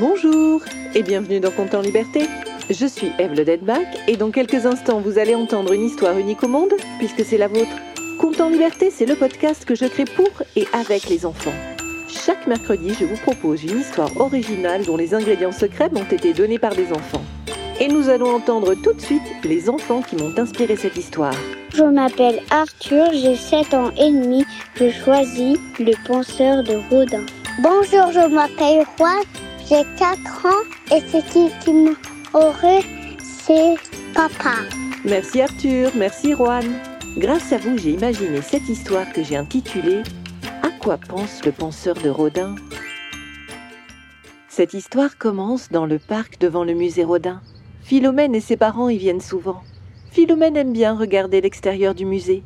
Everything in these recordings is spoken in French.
Bonjour et bienvenue dans Compte en Liberté. Je suis Eve Le Deadback et dans quelques instants vous allez entendre une histoire unique au monde puisque c'est la vôtre. Compte en Liberté, c'est le podcast que je crée pour et avec les enfants. Chaque mercredi, je vous propose une histoire originale dont les ingrédients secrets m'ont été donnés par des enfants. Et nous allons entendre tout de suite les enfants qui m'ont inspiré cette histoire. Je m'appelle Arthur, j'ai 7 ans et demi. Je choisis le penseur de Rodin. Bonjour, je m'appelle Juan, j'ai 4 ans et c'est qui qui m'aurait, c'est papa. Merci Arthur, merci Juan. Grâce à vous, j'ai imaginé cette histoire que j'ai intitulée À quoi pense le penseur de Rodin? Cette histoire commence dans le parc devant le musée Rodin. Philomène et ses parents y viennent souvent. Philomène aime bien regarder l'extérieur du musée.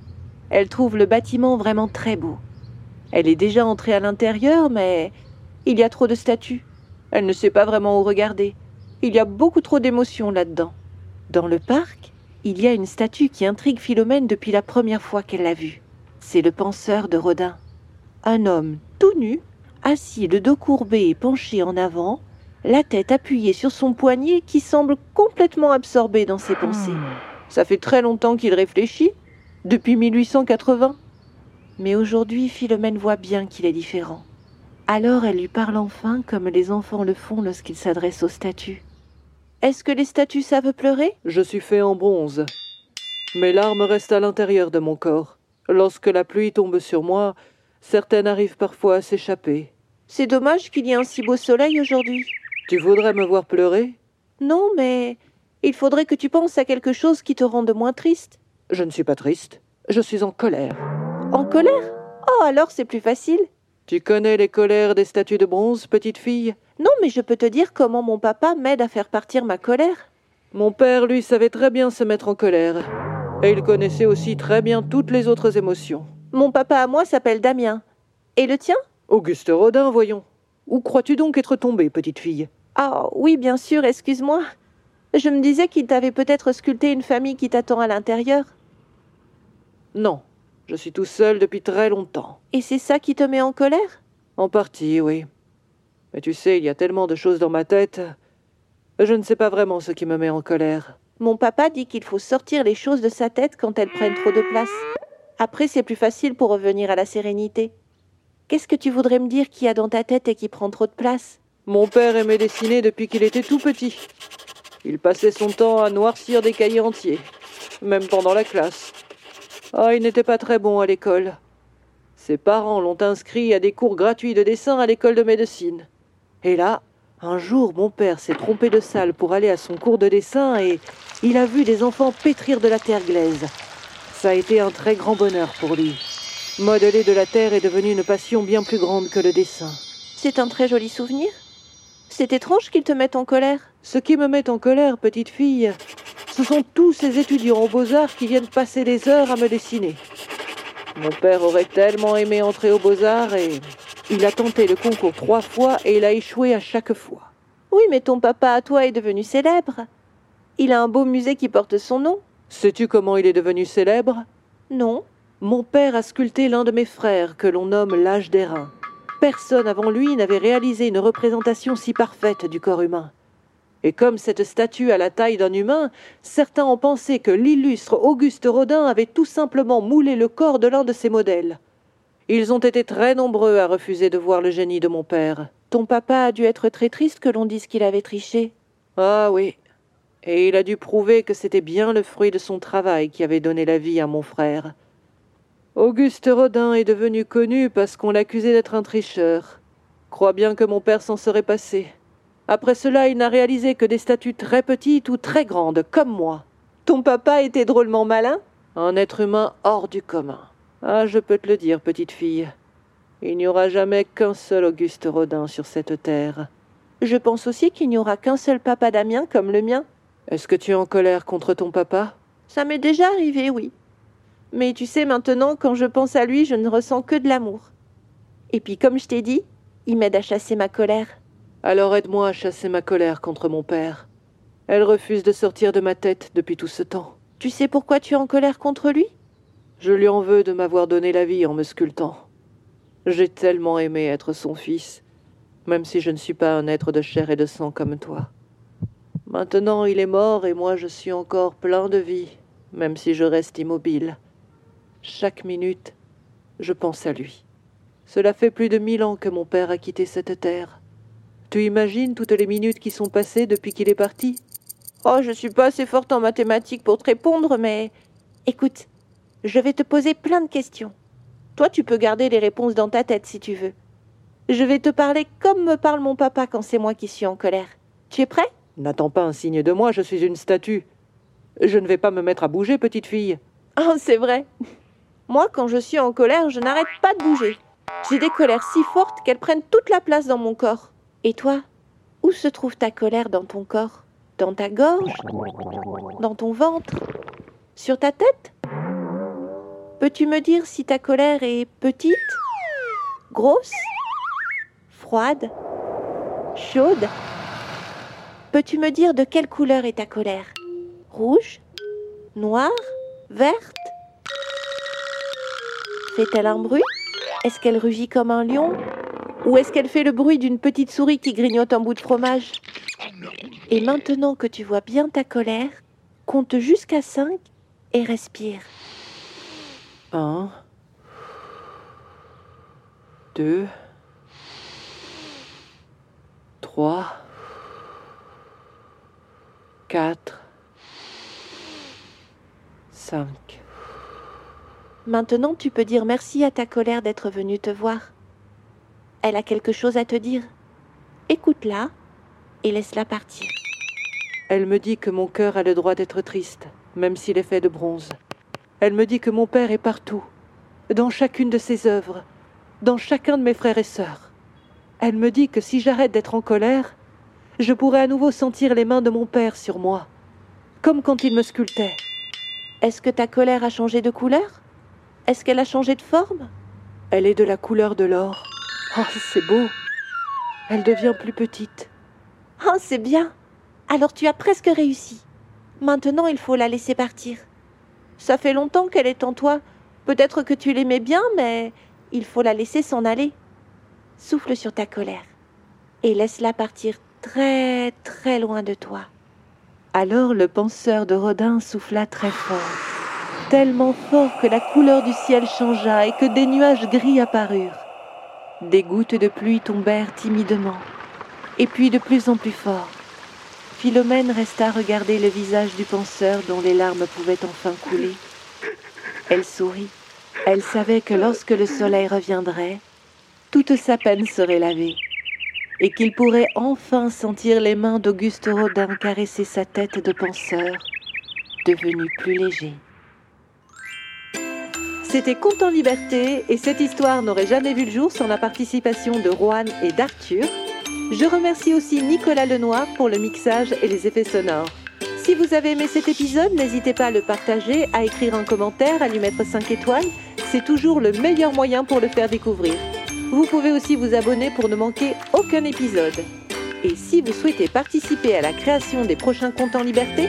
Elle trouve le bâtiment vraiment très beau. Elle est déjà entrée à l'intérieur, mais il y a trop de statues. Elle ne sait pas vraiment où regarder. Il y a beaucoup trop d'émotions là-dedans. Dans le parc, il y a une statue qui intrigue Philomène depuis la première fois qu'elle l'a vue. C'est le penseur de Rodin. Un homme tout nu, assis le dos courbé et penché en avant, la tête appuyée sur son poignet qui semble complètement absorbé dans ses pensées. Ça fait très longtemps qu'il réfléchit, depuis 1880. Mais aujourd'hui, Philomène voit bien qu'il est différent. Alors elle lui parle enfin comme les enfants le font lorsqu'ils s'adressent aux statues. Est-ce que les statues savent pleurer? Je suis fait en bronze. Mes larmes restent à l'intérieur de mon corps. Lorsque la pluie tombe sur moi, certaines arrivent parfois à s'échapper. C'est dommage qu'il y ait un si beau soleil aujourd'hui. Tu voudrais me voir pleurer? Non, mais il faudrait que tu penses à quelque chose qui te rende moins triste. Je ne suis pas triste. Je suis en colère. En colère? Oh, alors c'est plus facile. Tu connais les colères des statues de bronze, petite fille? Non, mais je peux te dire comment mon papa m'aide à faire partir ma colère. Mon père, lui, savait très bien se mettre en colère. Et il connaissait aussi très bien toutes les autres émotions. Mon papa à moi s'appelle Damien. Et le tien? Auguste Rodin, voyons. Où crois-tu donc être tombée, petite fille? Ah oui, bien sûr, excuse-moi. Je me disais qu'il t'avait peut-être sculpté une famille qui t'attend à l'intérieur. Non, je suis tout seul depuis très longtemps. Et c'est ça qui te met en colère? En partie, oui. Mais tu sais, il y a tellement de choses dans ma tête. Je ne sais pas vraiment ce qui me met en colère. Mon papa dit qu'il faut sortir les choses de sa tête quand elles prennent trop de place. Après, c'est plus facile pour revenir à la sérénité. Qu'est-ce que tu voudrais me dire qu'il y a dans ta tête et qui prend trop de place? Mon père aimait dessiner depuis qu'il était tout petit. Il passait son temps à noircir des cahiers entiers, même pendant la classe. Ah, il n'était pas très bon à l'école. Ses parents l'ont inscrit à des cours gratuits de dessin à l'école de médecine. Et là, un jour, mon père s'est trompé de salle pour aller à son cours de dessin et il a vu des enfants pétrir de la terre glaise. Ça a été un très grand bonheur pour lui. Modeler de la terre est devenu une passion bien plus grande que le dessin. C'est un très joli souvenir. C'est étrange qu'il te mette en colère. Ce qui me met en colère, petite fille, ce sont tous ces étudiants aux beaux-arts qui viennent passer des heures à me dessiner. Mon père aurait tellement aimé entrer aux beaux-arts et il a tenté le concours trois fois et il a échoué à chaque fois. Oui, mais ton papa à toi est devenu célèbre. Il a un beau musée qui porte son nom. Sais-tu comment il est devenu célèbre? Non. Mon père a sculpté l'un de mes frères que l'on nomme l'âge d'airain. Personne avant lui n'avait réalisé une représentation si parfaite du corps humain. Et comme cette statue a la taille d'un humain, certains ont pensé que l'illustre Auguste Rodin avait tout simplement moulé le corps de l'un de ses modèles. Ils ont été très nombreux à refuser de voir le génie de mon père. Ton papa a dû être très triste que l'on dise qu'il avait triché. Ah oui. Et il a dû prouver que c'était bien le fruit de son travail qui avait donné la vie à mon frère. Auguste Rodin est devenu connu parce qu'on l'accusait d'être un tricheur. Crois bien que mon père s'en serait passé. Après cela, il n'a réalisé que des statues très petites ou très grandes, comme moi. Ton papa était drôlement malin? Un être humain hors du commun. Ah, je peux te le dire, petite fille. Il n'y aura jamais qu'un seul Auguste Rodin sur cette terre. Je pense aussi qu'il n'y aura qu'un seul papa Damien comme le mien. Est-ce que tu es en colère contre ton papa? Ça m'est déjà arrivé, oui. Mais tu sais, maintenant, quand je pense à lui, je ne ressens que de l'amour. Et puis, comme je t'ai dit, il m'aide à chasser ma colère. Alors aide-moi à chasser ma colère contre mon père. Elle refuse de sortir de ma tête depuis tout ce temps. Tu sais pourquoi tu es en colère contre lui? Je lui en veux de m'avoir donné la vie en me sculptant. J'ai tellement aimé être son fils. même si je ne suis pas un être de chair et de sang comme toi. Maintenant il est mort et moi je suis encore plein de vie, même si je reste immobile. Chaque minute, je pense à lui. Cela fait plus de mille ans que mon père a quitté cette terre. Tu imagines toutes les minutes qui sont passées depuis qu'il est parti? Oh, je suis pas assez forte en mathématiques pour te répondre, mais écoute, je vais te poser plein de questions. Toi, tu peux garder les réponses dans ta tête si tu veux. Je vais te parler comme me parle mon papa quand c'est moi qui suis en colère. Tu es prêt? N'attends pas un signe de moi, je suis une statue. Je ne vais pas me mettre à bouger, petite fille. Oh, c'est vrai. Moi, quand je suis en colère, je n'arrête pas de bouger. J'ai des colères si fortes qu'elles prennent toute la place dans mon corps. Et toi Où se trouve ta colère dans ton corps Dans ta gorge Dans ton ventre Sur ta tête? Peux-tu me dire si ta colère est petite Grosse Froide Chaude? Peux-tu me dire de quelle couleur est ta colère? Rouge Noire Verte? Fait-elle un bruit? Est-ce qu'elle rugit comme un lion? Ou est-ce qu'elle fait le bruit d'une petite souris qui grignote un bout de fromage Et maintenant que tu vois bien ta colère, compte jusqu'à 5 et respire. 1, 2, 3, 4, 5. Maintenant, tu peux dire merci à ta colère d'être venue te voir. Elle a quelque chose à te dire. Écoute-la et laisse-la partir. Elle me dit que mon cœur a le droit d'être triste, même s'il est fait de bronze. Elle me dit que mon père est partout, dans chacune de ses œuvres, dans chacun de mes frères et sœurs. Elle me dit que si j'arrête d'être en colère, je pourrai à nouveau sentir les mains de mon père sur moi, comme quand il me sculptait. Est-ce que ta colère a changé de couleur? Est-ce qu'elle a changé de forme? Elle est de la couleur de l'or. Oh, c'est beau. Elle devient plus petite. Oh, c'est bien. Alors tu as presque réussi. Maintenant, il faut la laisser partir. Ça fait longtemps qu'elle est en toi. Peut-être que tu l'aimais bien, mais il faut la laisser s'en aller. Souffle sur ta colère et laisse-la partir très très loin de toi. Alors le penseur de Rodin souffla très fort, tellement fort que la couleur du ciel changea et que des nuages gris apparurent. Des gouttes de pluie tombèrent timidement, et puis de plus en plus fort. Philomène resta regarder le visage du penseur dont les larmes pouvaient enfin couler. Elle sourit. Elle savait que lorsque le soleil reviendrait, toute sa peine serait lavée, et qu'il pourrait enfin sentir les mains d'Auguste Rodin caresser sa tête de penseur, devenue plus léger. C'était Conte en liberté, et cette histoire n'aurait jamais vu le jour sans la participation de Roanne et d'Arthur. Je remercie aussi Nicolas Lenoir pour le mixage et les effets sonores. Si vous avez aimé cet épisode, n'hésitez pas à le partager, à écrire un commentaire, à lui mettre 5 étoiles. C'est toujours le meilleur moyen pour le faire découvrir. Vous pouvez aussi vous abonner pour ne manquer aucun épisode. Et si vous souhaitez participer à la création des prochains comptes en liberté,